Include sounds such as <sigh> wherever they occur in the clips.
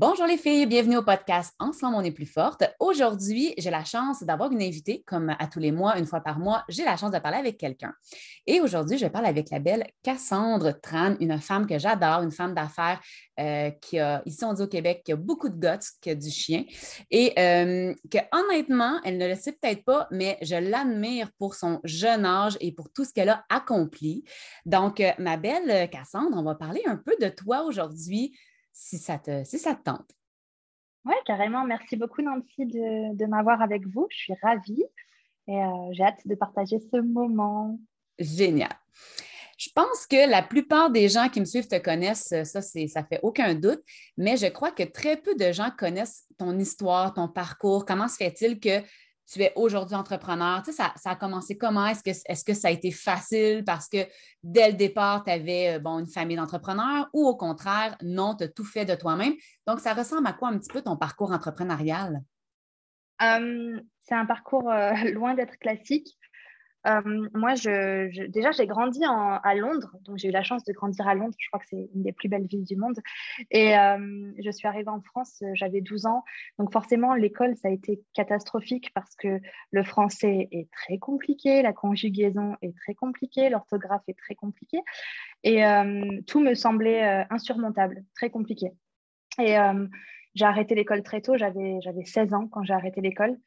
Bonjour les filles, bienvenue au podcast Ensemble on est plus forte. Aujourd'hui, j'ai la chance d'avoir une invitée, comme à tous les mois, une fois par mois, j'ai la chance de parler avec quelqu'un. Et aujourd'hui, je parle avec la belle Cassandre Tran, une femme que j'adore, une femme d'affaires euh, qui a, ici on dit au Québec, qui a beaucoup de guts, qui a du chien. Et euh, que honnêtement, elle ne le sait peut-être pas, mais je l'admire pour son jeune âge et pour tout ce qu'elle a accompli. Donc, euh, ma belle Cassandre, on va parler un peu de toi aujourd'hui si ça te, si ça tente. Oui, carrément. Merci beaucoup, Nancy, de, m'avoir avec vous. Je suis ravie et euh, j'ai hâte de partager ce moment. Génial. Je pense que la plupart des gens qui me suivent te connaissent, ça, c'est, ça fait aucun doute, mais je crois que très peu de gens connaissent ton histoire, ton parcours. Comment se fait-il que tu es aujourd'hui entrepreneur? Tu sais, ça, a commencé comment? Est-ce que, ça a été facile parce que dès le départ, tu avais euh, bon, une famille d'entrepreneurs ou au contraire, non, tu as tout fait de toi-même? Donc, ça ressemble à quoi un petit peu ton parcours entrepreneurial? c'est un parcours euh, <laughs> loin d'être classique. Euh, moi, déjà, j'ai grandi à Londres, donc j'ai eu la chance de grandir à Londres. Je crois que c'est une des plus belles villes du monde. Et euh, je suis arrivée en France, euh, j'avais 12 ans. Donc forcément, l'école, ça a été catastrophique parce que le français est très compliqué, la conjugaison est très compliquée, l'orthographe est très compliquée. Et tout me semblait insurmontable, très compliqué. Et j'ai arrêté l'école très tôt, j'avais 16 ans quand j'ai arrêté l'école.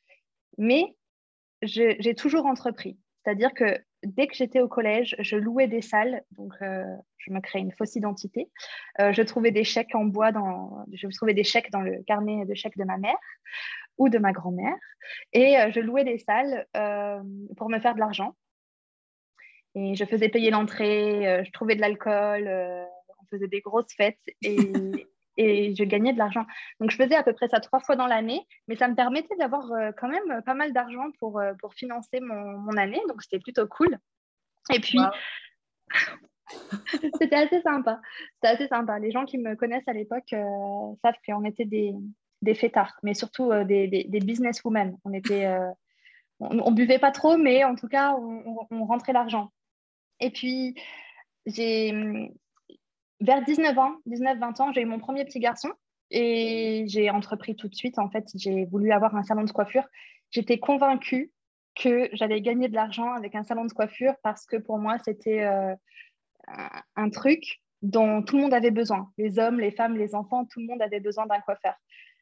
Mais j'ai toujours entrepris. C'est-à-dire que dès que j'étais au collège, je louais des salles, donc euh, je me créais une fausse identité. Euh, je trouvais des chèques en bois, dans, je trouvais des chèques dans le carnet de chèques de ma mère ou de ma grand-mère, et euh, je louais des salles pour me faire de l'argent. Et je faisais payer l'entrée, je trouvais de l'alcool, on faisait des grosses fêtes, et, <laughs> et je gagnais de l'argent. Donc, je faisais à peu près ça trois fois dans l'année, mais ça me permettait d'avoir euh, quand même euh, pas mal d'argent pour, euh, pour financer mon, mon, année. Donc, c'était plutôt cool. Et puis, <laughs> c'était assez sympa. C'était assez sympa. Les gens qui me connaissent à l'époque savent qu'on était des, des fêtards, mais surtout des, des, des businesswomen. On était. on, buvait pas trop, mais en tout cas, on, on rentrait l'argent. Et puis, j'ai vers 19 ans, 19-20 ans, j'ai eu mon premier petit garçon et j'ai entrepris tout de suite. En fait, j'ai voulu avoir un salon de coiffure. J'étais convaincue que j'allais gagner de l'argent avec un salon de coiffure parce que pour moi, c'était euh, un truc dont tout le monde avait besoin. Les hommes, les femmes, les enfants, tout le monde avait besoin d'un coiffeur.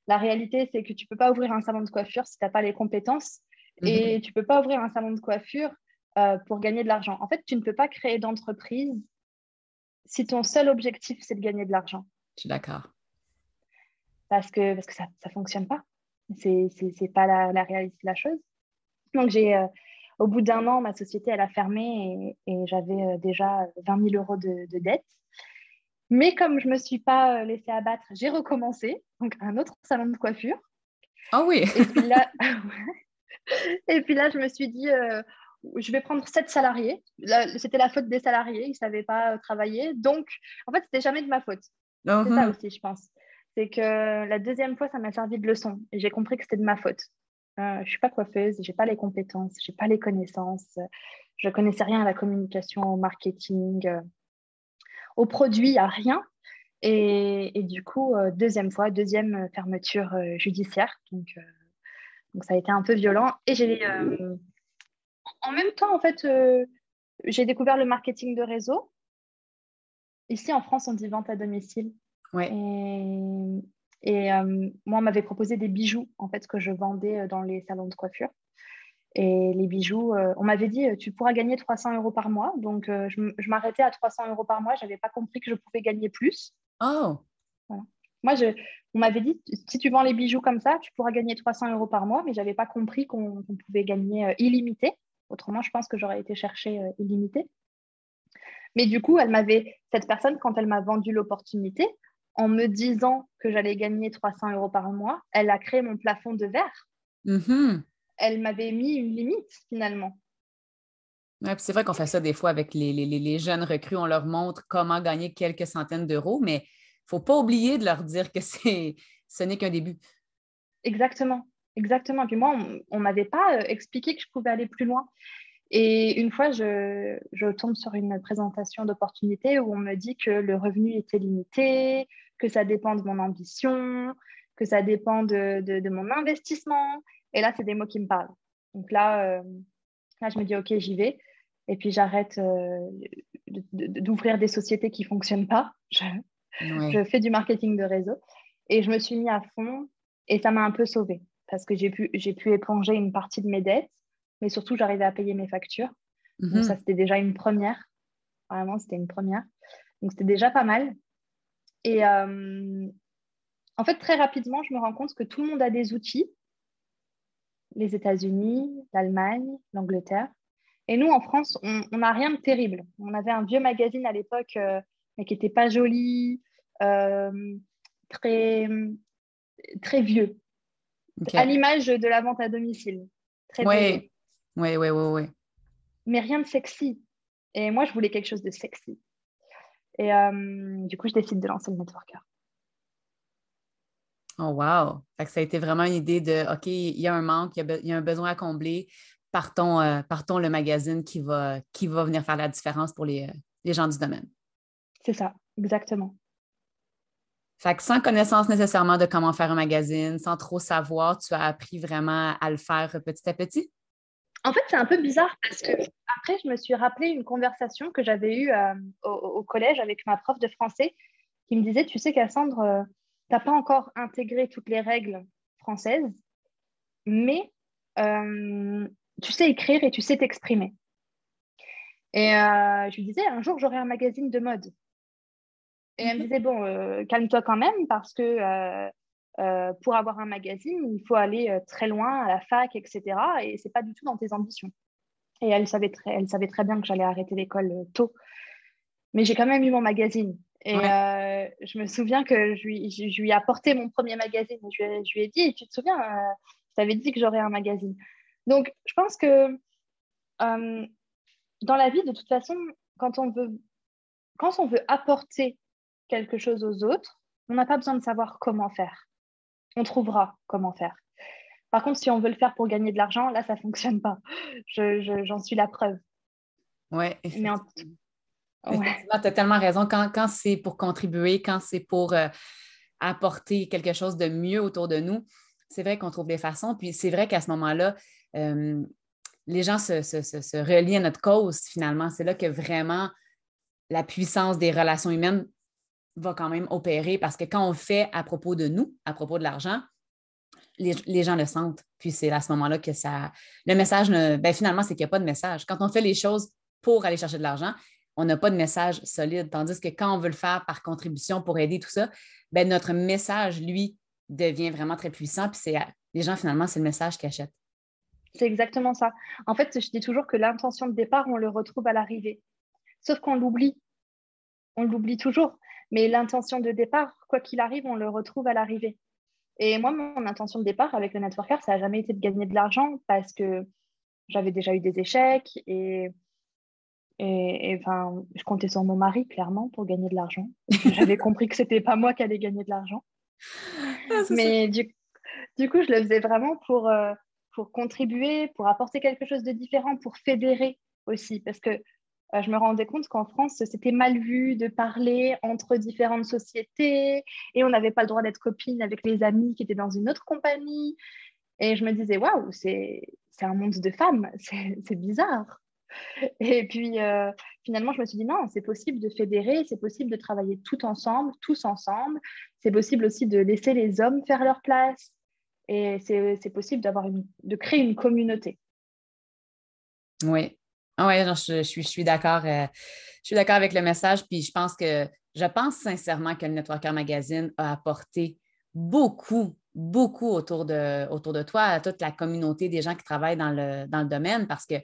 La réalité, c'est que tu ne peux pas ouvrir un salon de coiffure si tu n'as pas les compétences et mhm. tu ne peux pas ouvrir un salon de coiffure euh, pour gagner de l'argent. En fait, tu ne peux pas créer d'entreprise si ton seul objectif, c'est de gagner de l'argent. Je suis d'accord. Parce que, parce que ça ne fonctionne pas. Ce n'est pas la, la, réalité de la chose. Donc, j'ai, euh, au bout d'un an, ma société, elle a fermé et, j'avais euh, déjà 20 000 euros de, de dette. Mais comme je ne me suis pas euh, laissée abattre, j'ai recommencé. Donc, un autre salon de coiffure. Ah oui Et puis là, <laughs> <laughs> et puis là je me suis dit, je vais prendre sept salariés. C'était la faute des salariés, ils ne savaient pas euh, travailler. Donc, en fait, c'était jamais de ma faute. C'est ça uh-huh. aussi, je pense. C'est que la deuxième fois, ça m'a servi de leçon et j'ai compris que c'était de ma faute. Euh, je ne suis pas coiffeuse, je n'ai pas les compétences, je n'ai pas les connaissances, je ne connaissais rien à la communication, au marketing, euh, au produit, à rien. Et, du coup, deuxième fois, deuxième fermeture judiciaire. Donc, donc, ça a été un peu violent. Et j'ai en même temps, en fait, euh, j'ai découvert le marketing de réseau. Ici, en France, on dit vente à domicile. Et, euh, moi, on m'avait proposé des bijoux, en fait, que je vendais euh, dans les salons de coiffure. Et les bijoux, on m'avait dit, tu pourras gagner 300 euros par mois. Donc, je, m'arrêtais à 300 euros par mois. Je n'avais pas compris que je pouvais gagner plus. Oh. Moi, je, on m'avait dit, si tu vends les bijoux comme ça, tu pourras gagner 300 euros par mois, mais je n'avais pas compris qu'on pouvait gagner illimité. Autrement, je pense que j'aurais été chercher euh, illimité. Mais du coup, elle m'avait, cette personne, quand elle m'a vendu l'opportunité, en me disant que j'allais gagner 300 euros par mois, elle a créé mon plafond de verre. Mm-hmm. Elle m'avait mis une limite finalement. c'est vrai qu'on fait ça des fois avec les, les, jeunes recrues. On leur montre comment gagner quelques centaines d'euros, mais il ne faut pas oublier de leur dire que ce n'est qu'un début. Exactement. Exactement. Puis moi, on ne m'avait pas euh, expliqué que je pouvais aller plus loin. Et une fois, je, je tombe sur une présentation d'opportunité où on me dit que le revenu était limité, que ça dépend de mon ambition, que ça dépend de, mon investissement. Et là, c'est des mots qui me parlent. Donc là, euh, là je me dis, OK, j'y vais. Et puis, j'arrête euh, d'ouvrir des sociétés qui ne fonctionnent pas. Je, fais du marketing de réseau. Et je me suis mis à fond et ça m'a un peu sauvée parce que j'ai pu, pu éponger une partie de mes dettes, mais surtout, j'arrivais à payer mes factures. Donc, mhm. ça, c'était déjà une première. Vraiment, c'était une première. Donc, c'était déjà pas mal. Et euh, en fait, très rapidement, je me rends compte que tout le monde a des outils. Les États-Unis, l'Allemagne, l'Angleterre. Et nous, en France, on n'a rien de terrible. On avait un vieux magazine à l'époque, euh, mais qui n'était pas joli, euh, très, très vieux. À l'image de la vente à domicile. Oui, oui, oui, oui. Mais rien de sexy. Et moi, je voulais quelque chose de sexy. Et euh, du coup, je décide de lancer le networker. Oh, wow! ça a été vraiment une idée de OK, il y a un manque, il y a, un besoin à combler. Partons, euh, partons le magazine qui va, qui va venir faire la différence pour les, les gens du domaine. C'est ça, exactement. Fait que sans connaissance nécessairement de comment faire un magazine, sans trop savoir, tu as appris vraiment à le faire petit à petit? En fait, c'est un peu bizarre parce que après, je me suis rappelé une conversation que j'avais eue euh, au, collège avec ma prof de français qui me disait, tu sais Cassandre, euh, tu n'as pas encore intégré toutes les règles françaises, mais euh, tu sais écrire et tu sais t'exprimer. Et je lui disais, un jour, j'aurai un magazine de mode. Et elle me disait, bon, calme-toi quand même parce que pour avoir un magazine, il faut aller très loin à la fac, etc. Et ce n'est pas du tout dans tes ambitions. Et elle savait très, elle savait très bien que j'allais arrêter l'école euh, tôt. Mais j'ai quand même eu mon magazine. Et euh, je me souviens que je lui, je, lui, ai apporté mon premier magazine. Je, je lui ai dit, tu te souviens, euh, je t'avais dit que j'aurais un magazine. Donc, je pense que dans la vie, de toute façon, quand on veut, quand on veut apporter quelque chose aux autres, on n'a pas besoin de savoir comment faire. On trouvera comment faire. Par contre, si on veut le faire pour gagner de l'argent, là, ça ne fonctionne pas. J'en suis la preuve. Oui, effectivement. tu as tellement raison. Quand, c'est pour contribuer, quand c'est pour euh, apporter quelque chose de mieux autour de nous, c'est vrai qu'on trouve des façons. Puis c'est vrai qu'à ce moment-là, euh, les gens se, se, relient à notre cause, finalement. C'est là que vraiment la puissance des relations humaines va quand même opérer parce que quand on fait à propos de nous, à propos de l'argent, les, gens le sentent. Puis c'est à ce moment-là que ça. Le message, ben, finalement, c'est qu'il n'y a pas de message. Quand on fait les choses pour aller chercher de l'argent, on n'a pas de message solide. Tandis que quand on veut le faire par contribution pour aider tout ça, ben, notre message, lui, devient vraiment très puissant. Puis c'est les gens, finalement, c'est le message qu'ils achètent. C'est exactement ça. En fait, je dis toujours que l'intention de départ, on le retrouve à l'arrivée. Sauf qu'on l'oublie. On l'oublie toujours. Mais l'intention de départ, quoi qu'il arrive, on le retrouve à l'arrivée. Et moi, mon intention de départ avec le networker, ça n'a jamais été de gagner de l'argent parce que j'avais déjà eu des échecs et, et, enfin, je comptais sur mon mari, clairement, pour gagner de l'argent. <laughs> J'avais compris que ce n'était pas moi qui allais gagner de l'argent. Ah, Mais du, du, coup, je le faisais vraiment pour, euh, pour contribuer, pour apporter quelque chose de différent, pour fédérer aussi. Parce que je me rendais compte qu'en France, c'était mal vu de parler entre différentes sociétés et on n'avait pas le droit d'être copine avec les amis qui étaient dans une autre compagnie. Et je me disais, waouh, c'est un monde de femmes, <laughs> c'est bizarre. Et puis euh, finalement, je me suis dit, non, c'est possible de fédérer, c'est possible de travailler tout ensemble, tous ensemble. C'est possible aussi de laisser les hommes faire leur place. Et c'est possible de créer une communauté. Oui, ah oui, je, suis, d'accord. Euh, je suis d'accord avec le message. Puis je pense que je pense sincèrement que le Networker Magazine a apporté beaucoup, beaucoup autour de, autour de toi, à toute la communauté des gens qui travaillent dans le, dans le domaine parce que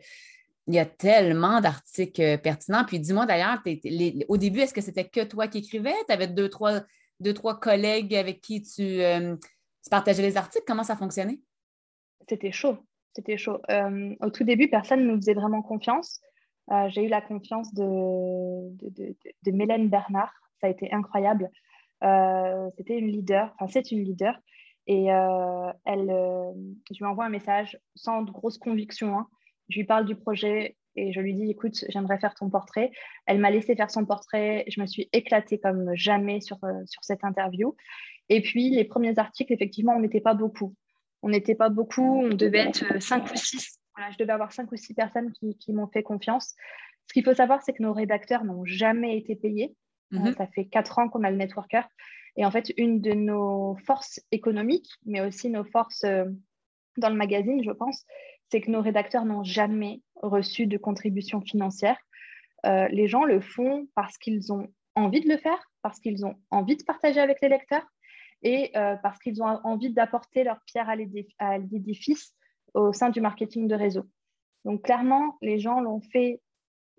il y a tellement d'articles pertinents. Puis dis-moi d'ailleurs, au début, est-ce que c'était que toi qui écrivais? Tu avais deux trois, deux, trois collègues avec qui tu, euh, tu partageais les articles? Comment ça fonctionnait? C'était chaud c'était chaud. Euh, au tout début, personne ne nous faisait vraiment confiance. Euh, j'ai eu la confiance de, de, Mélène Bernard. Ça a été incroyable. Euh, c'était une leader, enfin, c'est une leader. Et elle, je lui envoie un message sans de grosses convictions. Hein. Je lui parle du projet. et je lui dis écoute, j'aimerais faire ton portrait. Elle m'a laissé faire son portrait. Je me suis éclatée comme jamais sur, sur cette interview. Et puis, les premiers articles, effectivement, on n'était pas beaucoup. On n'était pas beaucoup, on devait être cinq ou six. je devais avoir cinq ou six personnes qui, qui m'ont fait confiance. Ce qu'il faut savoir, c'est que nos rédacteurs n'ont jamais été payés. Mhm. ça fait quatre ans qu'on a le networker. Et en fait, une de nos forces économiques, mais aussi nos forces dans le magazine, je pense, c'est que nos rédacteurs n'ont jamais reçu de contribution financière. Euh, les gens le font parce qu'ils ont envie de le faire, parce qu'ils ont envie de partager avec les lecteurs et euh, parce qu'ils ont envie d'apporter leur pierre à l'édifice au sein du marketing de réseau. Donc clairement, les gens l'ont fait,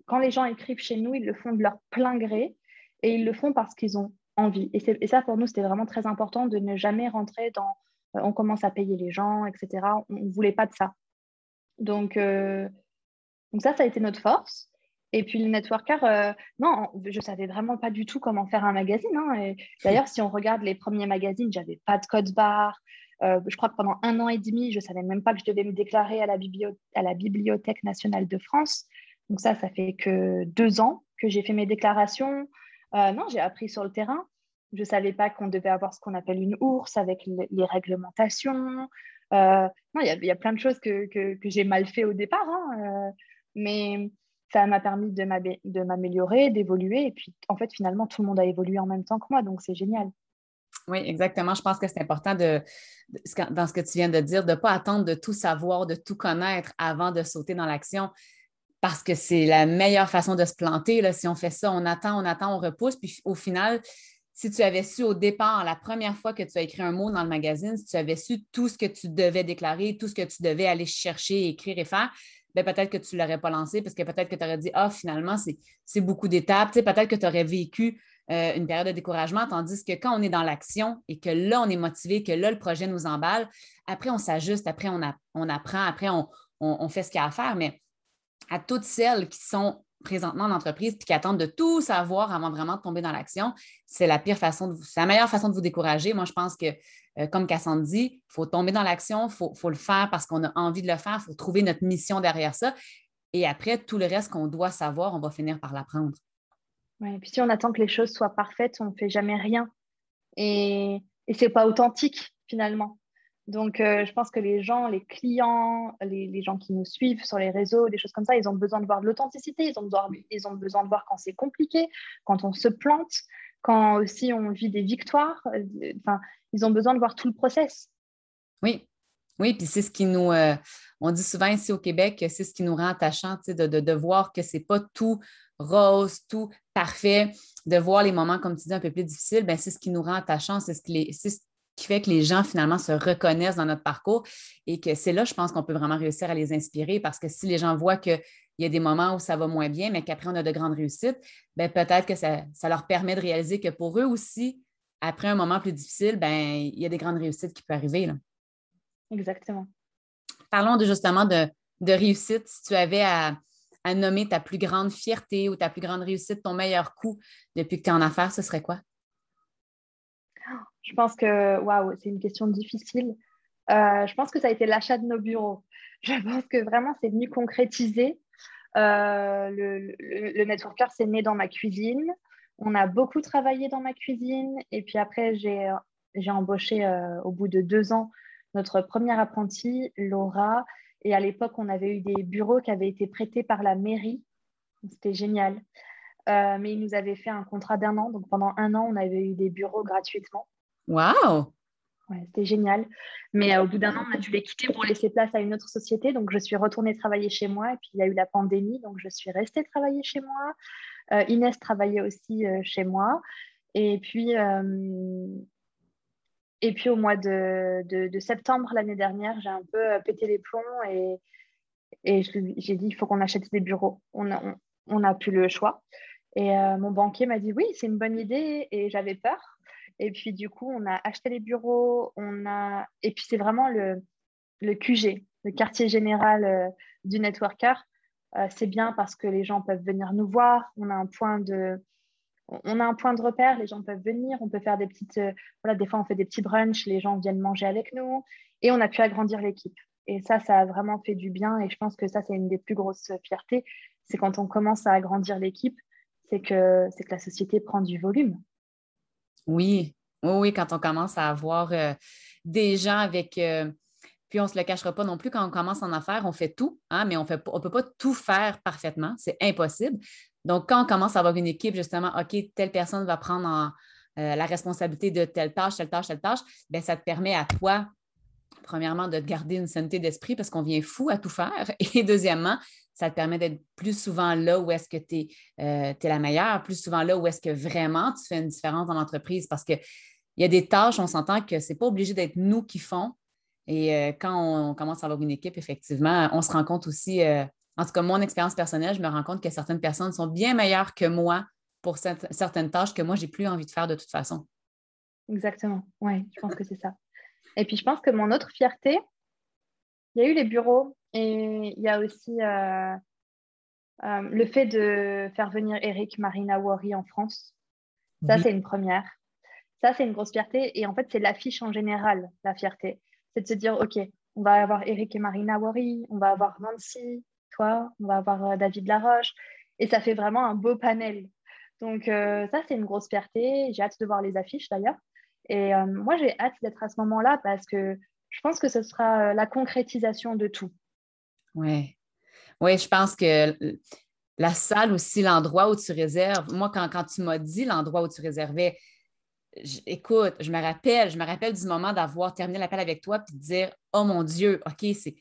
quand les gens écrivent chez nous, ils le font de leur plein gré et ils le font parce qu'ils ont envie. Et, ça, pour nous, c'était vraiment très important de ne jamais rentrer dans euh, on commence à payer les gens, etc. On ne voulait pas de ça. Euh, donc ça, ça a été notre force. Et puis le networker, euh, non, je savais vraiment pas du tout comment faire un magazine. Hein. <laughs> D'ailleurs, si on regarde les premiers magazines, j'avais pas de code barre. je crois que pendant un an et demi, je savais même pas que je devais me déclarer à la, à la Bibliothèque nationale de France. Donc ça, ça fait que deux ans que j'ai fait mes déclarations. non, j'ai appris sur le terrain. Je ne savais pas qu'on devait avoir ce qu'on appelle une ours avec les réglementations. Euh, non, il y, a plein de choses que, j'ai mal fait au départ, hein, euh, mais ça m'a permis de m'améliorer, d'évoluer. Et puis, en fait, finalement, tout le monde a évolué en même temps que moi, donc c'est génial. Oui, exactement. Je pense que c'est important de, dans ce que tu viens de dire, de ne pas attendre de tout savoir, de tout connaître avant de sauter dans l'action parce que c'est la meilleure façon de se planter. Là. Si on fait ça, on attend, on attend, on repousse, puis au final, si tu avais su au départ, la première fois que tu as écrit un mot dans le magazine, si tu avais su tout ce que tu devais déclarer, tout ce que tu devais aller chercher, écrire et faire, ben peut-être que tu ne l'aurais pas lancé parce que peut-être que tu aurais dit Ah, finalement, c'est beaucoup d'étapes. peut-être que tu aurais vécu euh, une période de découragement, tandis que quand on est dans l'action et que là, on est motivé, que là, le projet nous emballe, après, on s'ajuste, après, on, apprend, après, on, on fait ce qu'il y a à faire. Mais à toutes celles qui sont présentement en entreprise puis qui attendent de tout savoir avant vraiment de tomber dans l'action, c'est la pire façon de c'est la meilleure façon de vous décourager. Moi, je pense que, euh, comme Cassandre dit, il faut tomber dans l'action, il faut, le faire parce qu'on a envie de le faire, il faut trouver notre mission derrière ça. Et après, tout le reste qu'on doit savoir, on va finir par l'apprendre. Oui, puis si on attend que les choses soient parfaites, on ne fait jamais rien. Et, et ce n'est pas authentique finalement. Donc, euh, je pense que les gens, les clients, les, gens qui nous suivent sur les réseaux, des choses comme ça, ils ont besoin de voir de l'authenticité, ils, ont besoin, ils ont besoin de voir quand c'est compliqué, quand on se plante, quand aussi on vit des victoires. Euh, enfin, ils ont besoin de voir tout le process. Oui, oui, puis c'est ce qui nous, euh, on dit souvent ici au Québec, c'est ce qui nous rend attachants, de, de, voir que ce n'est pas tout rose, tout parfait, de voir les moments, comme tu dis, un peu plus difficiles, ben, c'est ce qui nous rend attachants, c'est ce, qui fait que les gens finalement se reconnaissent dans notre parcours et que c'est là, je pense qu'on peut vraiment réussir à les inspirer parce que si les gens voient qu'il y a des moments où ça va moins bien, mais qu'après on a de grandes réussites, ben peut-être que ça, leur permet de réaliser que pour eux aussi, après un moment plus difficile, ben il y a des grandes réussites qui peuvent arriver. Là. Exactement. Parlons de, justement de, de réussite. Si tu avais à, à nommer ta plus grande fierté ou ta plus grande réussite, ton meilleur coup depuis que tu es en affaires, ce serait quoi? Je pense que, waouh, c'est une question difficile. Euh, je pense que ça a été l'achat de nos bureaux. <laughs> Je pense que vraiment, c'est venu concrétiser. Euh, le, le, networker, c'est né dans ma cuisine. On a beaucoup travaillé dans ma cuisine. Et puis après, j'ai embauché euh, au bout de deux ans notre première apprentie, Laura. Et à l'époque, on avait eu des bureaux qui avaient été prêtés par la mairie. C'était génial. mais ils nous avaient fait un contrat d'un an. Donc pendant un an, on avait eu des bureaux gratuitement. C'était génial. Mais euh, au bout d'un an, on a dû les quitter pour laisser place à une autre société. Donc, je suis retournée travailler chez moi. Et puis, il y a eu la pandémie. Donc, je suis restée travailler chez moi. Euh, Inès travaillait aussi euh, chez moi. Et puis, et puis au mois de, septembre l'année dernière, j'ai un peu pété les plombs et, et j'ai dit il faut qu'on achète des bureaux. On n'a on, a plus le choix. Et mon banquier m'a dit oui, c'est une bonne idée. Et j'avais peur et puis, du coup, on a acheté les bureaux. On a... Et puis, c'est vraiment le, le QG, le quartier général euh, du networker. Euh, c'est bien parce que les gens peuvent venir nous voir. On a un point de, on a un point de repère. Les gens peuvent venir. On peut faire des petites. Euh, voilà, des fois, on fait des petits brunchs. Les gens viennent manger avec nous. Et on a pu agrandir l'équipe. Et ça, ça a vraiment fait du bien. Et je pense que ça, c'est une des plus grosses fiertés. c'est quand on commence à agrandir l'équipe, c'est que, c'est que la société prend du volume. Oui, oui, quand on commence à avoir euh, des gens avec. Euh, puis on ne se le cachera pas non plus, quand on commence en affaires, on fait tout, hein, mais on ne peut pas tout faire parfaitement. C'est impossible. Donc, quand on commence à avoir une équipe, justement, OK, telle personne va prendre euh, la responsabilité de telle tâche, telle tâche, telle tâche, bien, ça te permet à toi, premièrement, de garder une santé d'esprit parce qu'on vient fou à tout faire. <laughs> Et deuxièmement, ça te permet d'être plus souvent là où est-ce que tu es, la meilleure, plus souvent là où est-ce que vraiment tu fais une différence dans l'entreprise parce que il y a des tâches, on s'entend que ce n'est pas obligé d'être nous qui font. Et euh, quand on, commence à avoir une équipe, effectivement, on se rend compte aussi, euh, en tout cas, mon expérience personnelle, je me rends compte que certaines personnes sont bien meilleures que moi pour certaines tâches que moi, j'ai plus envie de faire de toute façon. Exactement. Oui, je pense que c'est ça. Et puis, je pense que mon autre fierté, il y a eu les bureaux et il y a aussi euh, le fait de faire venir Eric Marina Wari en France. Ça, c'est une première. Ça, c'est une grosse fierté. Et en fait, c'est l'affiche en général, la fierté. C'est de se dire, OK, on va avoir Eric et Marina Wari, on va avoir Nancy, toi, on va avoir euh, David Laroche. Et ça fait vraiment un beau panel. Donc, euh, ça, c'est une grosse fierté. J'ai hâte de voir les affiches d'ailleurs. Et euh, moi, j'ai hâte d'être à ce moment-là parce que je pense que ce sera la concrétisation de tout. Oui. Oui, je pense que la salle aussi, l'endroit où tu réserves. Moi, quand, quand tu m'as dit l'endroit où tu réservais, écoute, je me rappelle, je me rappelle du moment d'avoir terminé l'appel avec toi puis de dire Oh mon Dieu, OK, c'est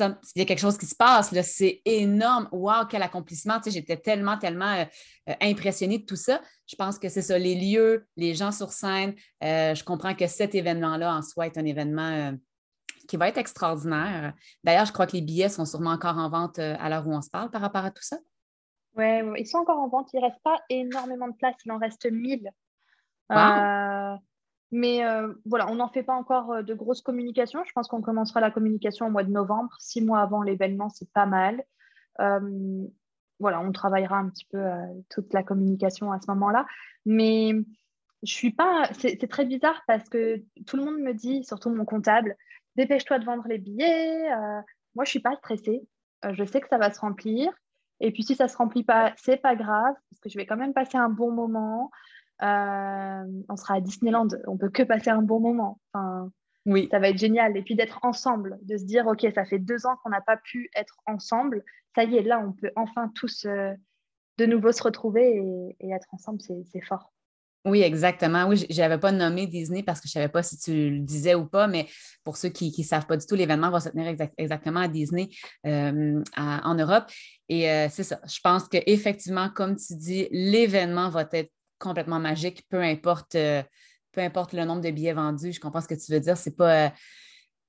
il y a quelque chose qui se passe, là, c'est énorme. Wow, quel accomplissement. Tu j'étais tellement, tellement euh, euh, impressionnée de tout ça. Je pense que c'est ça, les lieux, les gens sur scène. Euh, je comprends que cet événement-là en soi est un événement qui va être extraordinaire. D'ailleurs, je crois que les billets sont sûrement encore en vente à l'heure où on se parle par rapport à tout ça. Oui, ils sont encore en vente. Il ne reste pas énormément de place. Il en reste 1000 euh, mais euh, voilà, on n'en fait pas encore euh, de grosses communications. Je pense qu'on commencera la communication au mois de novembre, six mois avant l'événement, c'est pas mal. voilà, on travaillera un petit peu toute la communication à ce moment-là. Mais je suis pas. C'est très bizarre parce que tout le monde me dit, surtout mon comptable, dépêche-toi de vendre les billets. moi, je suis pas stressée. je sais que ça va se remplir. Et puis, si ça se remplit pas, c'est pas grave parce que je vais quand même passer un bon moment. Euh, on sera à Disneyland, on peut que passer un bon moment. Enfin, oui. Ça va être génial. Et puis d'être ensemble, de se dire, OK, ça fait deux ans qu'on n'a pas pu être ensemble. Ça y est, là, on peut enfin tous euh, de nouveau se retrouver et, être ensemble, c'est fort. Oui, exactement. Oui, je n'avais pas nommé Disney parce que je ne savais pas si tu le disais ou pas, mais pour ceux qui ne savent pas du tout, l'événement va se tenir exactement à Disney euh, en Europe. Et c'est ça. Je pense qu'effectivement, comme tu dis, l'événement va être complètement magique, peu importe, euh, peu importe le nombre de billets vendus. Je comprends ce que tu veux dire. C'est pas. Euh,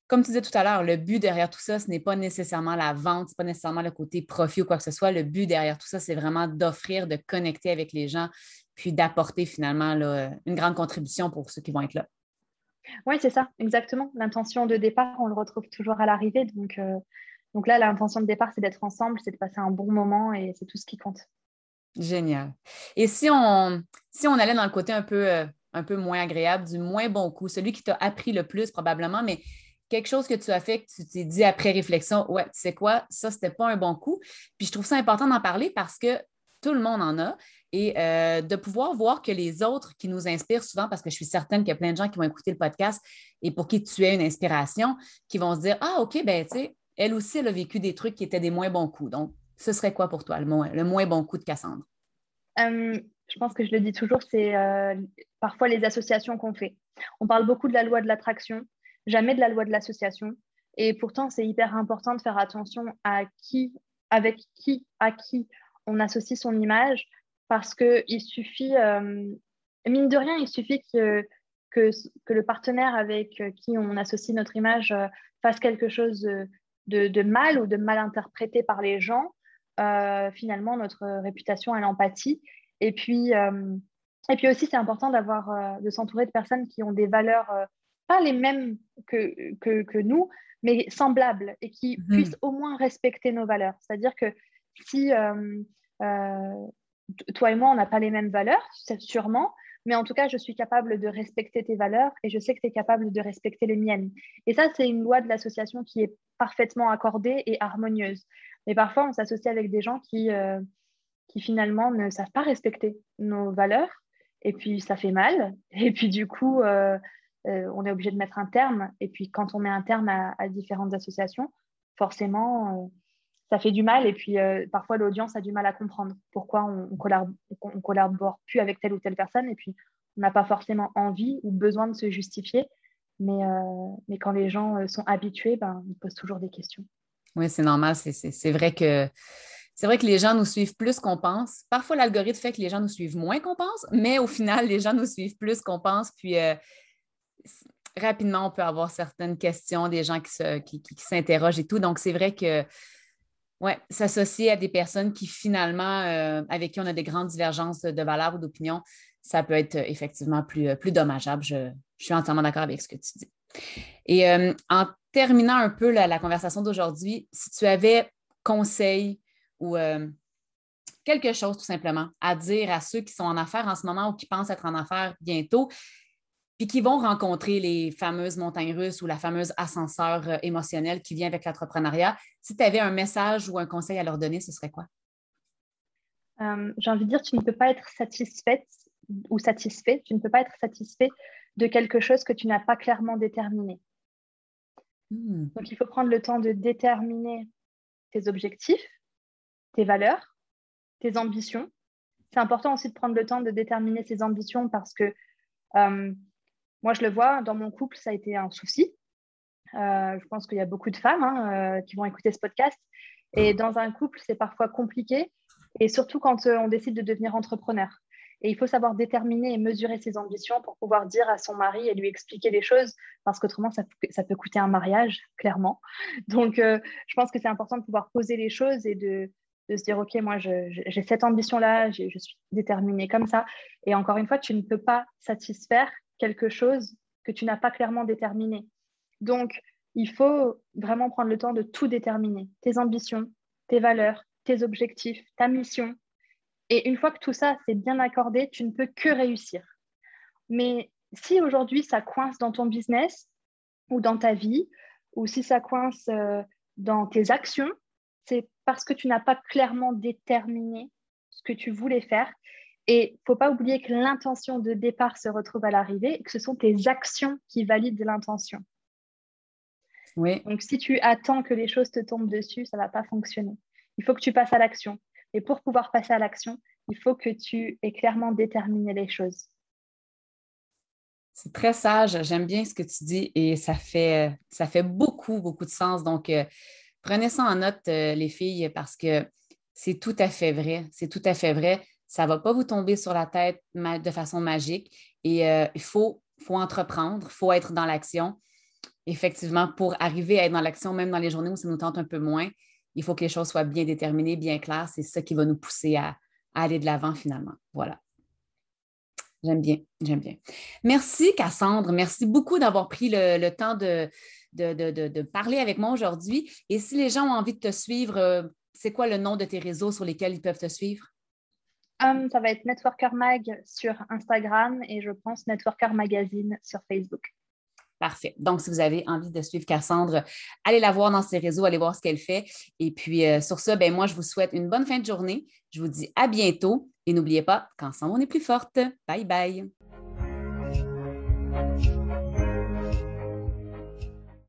comme tu disais tout à l'heure, le but derrière tout ça, ce n'est pas nécessairement la vente, ce n'est pas nécessairement le côté profit ou quoi que ce soit. Le but derrière tout ça, c'est vraiment d'offrir, de connecter avec les gens, puis d'apporter finalement une grande contribution pour ceux qui vont être là. Oui, c'est ça, exactement. L'intention de départ, on le retrouve toujours à l'arrivée. Donc, euh, donc là, l'intention de départ, c'est d'être ensemble, c'est de passer un bon moment et c'est tout ce qui compte. Génial. Et si on, si on allait dans le côté un peu, euh, un peu moins agréable, du moins bon coup, celui qui t'a appris le plus probablement, mais quelque chose que tu as fait, que tu t'es dit après réflexion, ouais, tu sais quoi, ça, c'était pas un bon coup. Puis je trouve ça important d'en parler parce que tout le monde en a et euh, de pouvoir voir que les autres qui nous inspirent souvent, parce que je suis certaine qu'il y a plein de gens qui vont écouter le podcast et pour qui tu es une inspiration, qui vont se dire Ah, OK, ben, tu sais, elle aussi, elle a vécu des trucs qui étaient des moins bons coups. Donc, ce serait quoi pour toi le moins, le moins bon coup de Cassandre? Euh, je pense que je le dis toujours, c'est euh, parfois les associations qu'on fait. On parle beaucoup de la loi de l'attraction, jamais de la loi de l'association. Et pourtant, c'est hyper important de faire attention à qui, avec qui, à qui on associe son image, parce qu'il suffit, euh, mine de rien, il suffit que, que, le partenaire avec qui on associe notre image fasse quelque chose de, de mal ou de mal interprété par les gens euh, finalement notre réputation à l'empathie. Et puis, euh, et puis aussi, c'est important d'avoir, euh, de s'entourer de personnes qui ont des valeurs pas les mêmes que, que, que, nous, mais semblables et qui mhm. puissent au moins respecter nos valeurs. C'est-à-dire que si toi et moi, on n'a pas les mêmes valeurs, sûrement, mais en tout cas, je suis capable de respecter tes valeurs et je sais que tu es capable de respecter les miennes. Et ça, c'est une loi de l'association qui est parfaitement accordée et harmonieuse. Mais parfois, on s'associe avec des gens qui, euh, qui finalement ne savent pas respecter nos valeurs et puis ça fait mal. <laughs> Et puis du coup, euh, euh, on est obligé de mettre un terme. Et puis quand on met un terme à, différentes associations, forcément, ça fait du mal. Et puis parfois, l'audience a du mal à comprendre pourquoi on ne collabore plus avec telle ou telle personne. Et puis, on n'a pas forcément envie ou besoin de se justifier. Mais, mais quand les gens sont habitués, ben, ils posent toujours des questions. Oui, c'est normal. C'est vrai que vrai que les gens nous suivent plus qu'on pense. Parfois, l'algorithme fait que les gens nous suivent moins qu'on pense, mais au final, les gens nous suivent plus qu'on pense. Puis euh, rapidement, on peut avoir certaines questions des gens qui, s'interrogent et tout. Donc, c'est vrai que ouais, s'associer à des personnes qui finalement, euh, avec qui on a des grandes divergences de valeurs ou d'opinion, ça peut être effectivement plus, plus dommageable. Je, suis entièrement d'accord avec ce que tu dis. Et euh, en terminant un peu la, conversation d'aujourd'hui, si tu avais conseil ou euh, quelque chose tout simplement à dire à ceux qui sont en affaires en ce moment ou qui pensent être en affaires bientôt, puis qui vont rencontrer les fameuses montagnes russes ou la fameuse ascenseur euh, émotionnel qui vient avec l'entrepreneuriat, si tu avais un message ou un conseil à leur donner, ce serait quoi? Euh, j'ai envie de dire, tu ne peux pas être satisfaite ou satisfait, tu ne peux pas être satisfait de quelque chose que tu n'as pas clairement déterminé. Hmm. Donc, il faut prendre le temps de déterminer tes objectifs, tes valeurs, tes ambitions. C'est important aussi de prendre le temps de déterminer ses ambitions parce que euh, moi, je le vois, dans mon couple, ça a été un souci. Euh, je pense qu'il y a beaucoup de femmes hein, euh, qui vont écouter ce podcast. Et dans un couple, c'est parfois compliqué, et surtout quand on décide de devenir entrepreneur. Et il faut savoir déterminer et mesurer ses ambitions pour pouvoir dire à son mari et lui expliquer les choses, parce qu'autrement, ça, ça, peut coûter un mariage, clairement. <laughs> Donc, euh, je pense que c'est important de pouvoir poser les choses et de, de se dire, OK, moi, j'ai cette ambition-là, je suis déterminée comme ça. Et encore une fois, tu ne peux pas satisfaire quelque chose que tu n'as pas clairement déterminé. Donc, il faut vraiment prendre le temps de tout déterminer, tes ambitions, tes valeurs, tes objectifs, ta mission, et une fois que tout ça, c'est bien accordé, tu ne peux que réussir. Mais si aujourd'hui, ça coince dans ton business ou dans ta vie, ou si ça coince euh, dans tes actions, c'est parce que tu n'as pas clairement déterminé ce que tu voulais faire. Et il ne faut pas oublier que l'intention de départ se retrouve à l'arrivée et que ce sont tes actions qui valident l'intention. Oui. Donc, si tu attends que les choses te tombent dessus, ça ne va pas fonctionner. Il faut que tu passes à l'action. Et pour pouvoir passer à l'action, il faut que tu aies clairement déterminé les choses. C'est très sage. J'aime bien ce que tu dis et ça fait, ça fait beaucoup, beaucoup de sens. Donc, euh, prenez ça en note, euh, les filles, parce que c'est tout à fait vrai. C'est tout à fait vrai. Ça ne va pas vous tomber sur la tête de façon magique et euh, il faut, faut entreprendre, il faut être dans l'action. Effectivement, pour arriver à être dans l'action, même dans les journées où ça nous tente un peu moins, il faut que les choses soient bien déterminées, bien claires. C'est ça qui va nous pousser à, aller de l'avant finalement. Voilà. J'aime bien, j'aime bien. Merci Cassandre, merci beaucoup d'avoir pris le, temps de, de, parler avec moi aujourd'hui. Et si les gens ont envie de te suivre, euh, c'est quoi le nom de tes réseaux sur lesquels ils peuvent te suivre? Um, ça va être Networker Mag sur Instagram et je pense Networker Magazine sur Facebook. Parfait. Donc, si vous avez envie de suivre Cassandre, allez la voir dans ses réseaux, allez voir ce qu'elle fait. Et puis, euh, sur ça, ben, moi, je vous souhaite une bonne fin de journée. Je vous dis à bientôt et n'oubliez pas qu'ensemble, on est plus forte. Bye bye.